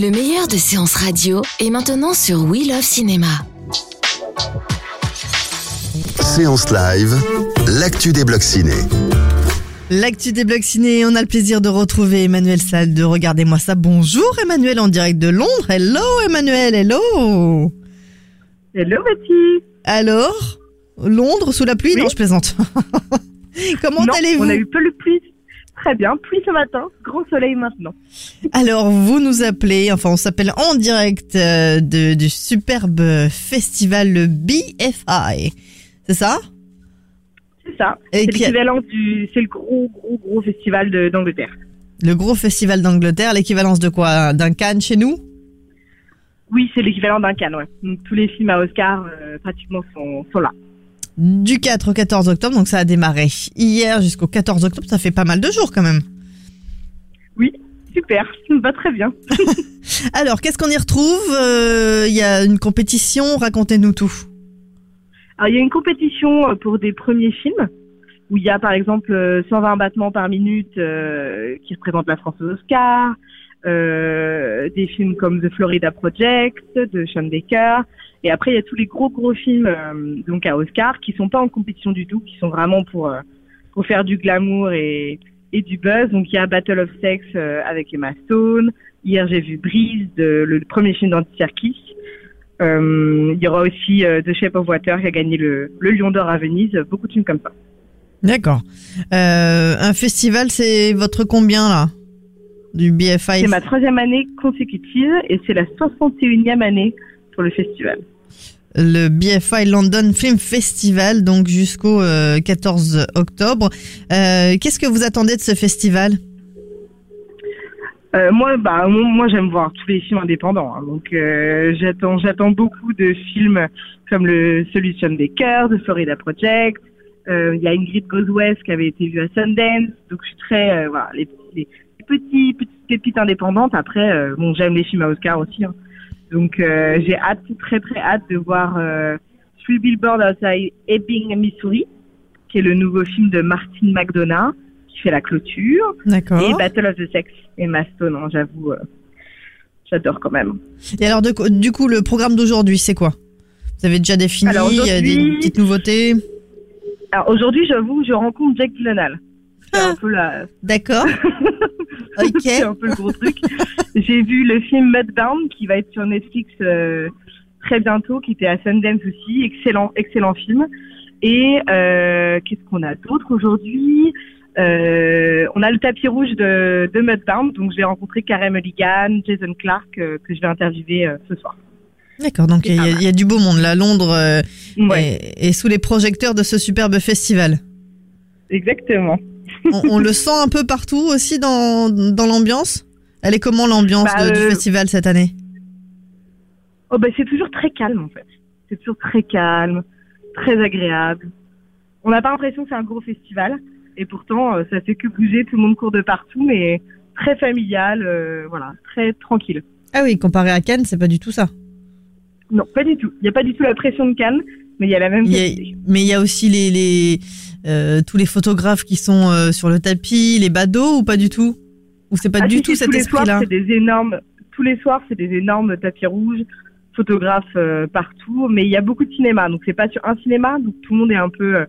Le meilleur de séances radio est maintenant sur We Love Cinéma. Séance live, l'actu des blocs ciné. L'actu des blocs ciné, on a le plaisir de retrouver Emmanuel Salle de Regardez-moi ça. Bonjour Emmanuel en direct de Londres. Hello Emmanuel, hello. Hello Betty Alors, Londres sous la pluie? Oui. Non, je plaisante. Comment allez-vous? on a eu peu de pluie. Très bien, pluie ce matin, grand soleil maintenant. Alors, vous nous appelez, enfin, on s'appelle en direct euh, de- du superbe festival le BFI. C'est ça? C'est ça. C'est l'équivalent du. C'est le gros, gros, gros festival d'Angleterre. Le gros festival d'Angleterre, l'équivalence de quoi? D'un Cannes chez nous? Oui, c'est l'équivalent d'un Cannes, ouais. Donc tous les films à Oscar euh, pratiquement sont, sont là. Du 4 au 14 octobre, donc ça a démarré hier jusqu'au 14 octobre, ça fait pas mal de jours quand même. Oui, super, ça me va très bien. Alors, qu'est-ce qu'on y retrouve? Euh, Il y a une compétition, racontez-nous tout. Alors il y a une compétition euh, pour des premiers films où il y a par exemple euh, 120 battements par minute euh, qui représentent la France aux Oscars, euh, des films comme The Florida Project de Sean Baker, et après il y a tous les gros gros films euh, donc à Oscar qui sont pas en compétition du tout, qui sont vraiment pour euh, pour faire du glamour et et du buzz. Donc il y a Battle of Sex avec Emma Stone. Hier j'ai vu Breeze, le premier film d'Andy Serkis. Euh, il y aura aussi The Shape of Water qui a gagné le, le Lion d'Or à Venise, beaucoup de films comme ça. D'accord. Un festival, c'est votre combien là? Du BFI C'est ma troisième année consécutive et c'est la 61e année pour le festival. Le BFI London Film Festival, donc jusqu'au euh, 14 octobre. Euh, Qu'est-ce que vous attendez de ce festival? Euh, moi, bah, moi, j'aime voir tous les films indépendants. hein. donc, euh, j'attends, j'attends beaucoup de films comme le celui de Sean Baker, de Florida Project. Euh, Il y a Ingrid Goes West qui avait été vue à Sundance. Donc, je suis très, euh, voilà, les petits, petites pépites indépendantes. Après, euh, bon, j'aime les films à Oscar aussi. hein. Donc, euh, j'ai hâte, très, très hâte de voir euh, Three Billboards Outside Ebbing, Missouri, qui est le nouveau film de Martin McDonough qui fait la clôture. D'accord. Et Battle of the Sex et Stone, hein, j'avoue, euh, j'adore quand même. Et alors, de- du coup, le programme d'aujourd'hui, c'est quoi? Vous avez déjà défini Alors, des petites nouveautés? Alors aujourd'hui, j'avoue, je rencontre Jack Gyllenhaal. La, D'accord. c'est un peu le gros truc. J'ai vu le film Mudbound qui va être sur Netflix euh, très bientôt, qui était à Sundance aussi. Excellent, excellent film. Et euh, qu'est-ce qu'on a d'autre aujourd'hui? Euh, On a le tapis rouge de, de Mudbound, donc je vais rencontrer Karen Mulligan, Jason Clark que je vais interviewer ce soir. D'accord, donc il y, a- il y a du beau monde là. Londres Ouais, est, est sous les projecteurs de ce superbe festival. exactement. On, on le sent un peu partout aussi dans, dans l'ambiance? Elle est comment l'ambiance Bah, du euh, festival cette année? Oh ben c'est toujours très calme en fait. C'est toujours très calme, très agréable. On n'a pas l'impression que c'est un gros festival et pourtant euh, ça fait que bouger, tout le monde court de partout, mais très familial, euh, voilà, très tranquille. Ah oui, comparé à Cannes, c'est pas du tout ça. Non, pas du tout. Il n'y a pas du tout la pression de Cannes, mais il y a la même y a- mais il y a aussi les, les euh, tous les photographes qui sont euh, sur le tapis, les badauds ou pas du tout? Ou c'est pas Ah, du si, tout cet tous les soirs, esprit-là c'est des énormes. Tous les soirs, c'est des énormes tapis rouges, photographes euh, partout, mais il y a beaucoup de cinéma, donc c'est pas sur un cinéma, donc tout le monde est un peu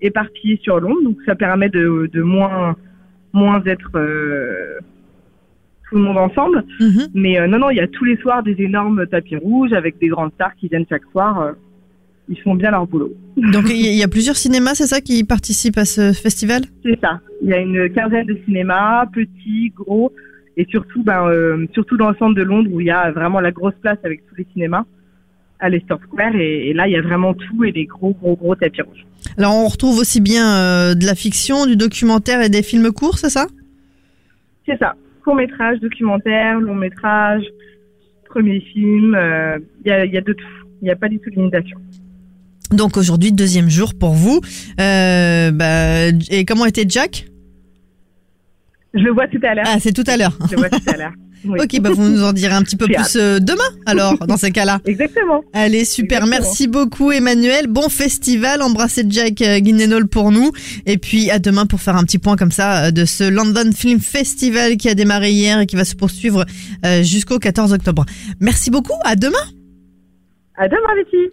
éparpillé sur Londres, donc ça permet de, de moins moins être tout le monde ensemble. Mhm. Mais non, non, il y a tous les soirs des énormes tapis rouges avec des grandes stars qui viennent chaque soir. Ils font bien leur boulot. Donc il y, a- plusieurs cinémas, c'est ça, qui participent à ce festival? C'est ça. Il y a une quinzaine de cinémas, petits, gros, et surtout, ben, euh, surtout dans le centre de Londres où il y a vraiment la grosse place avec tous les cinémas. à Leicester Square et, et là il y a vraiment tout et des gros gros gros tapis rouges. Alors on retrouve aussi bien euh, de la fiction, du documentaire et des films courts, c'est ça? C'est ça. Court métrage, documentaire, long métrage, premier film, euh, il y, a, y a de tout. Il n'y a pas du tout de limitation. Donc aujourd'hui, deuxième jour pour vous. Euh, bah, et comment était Jack? Je le vois tout à l'heure. Ah, c'est tout à l'heure. Je le vois tout à l'heure. Oui. Ok, bah vous nous en direz un petit peu plus euh, demain, alors, dans ces cas-là. Exactement. Allez, super. Exactement. Merci beaucoup, Emmanuel. Bon festival. Embrassez Jack euh, Guinnenol pour nous. Et puis, à demain pour faire un petit point comme ça euh, de ce London Film Festival qui a démarré hier et qui va se poursuivre euh, jusqu'au 14 octobre. Merci beaucoup. À demain. À demain, Betty.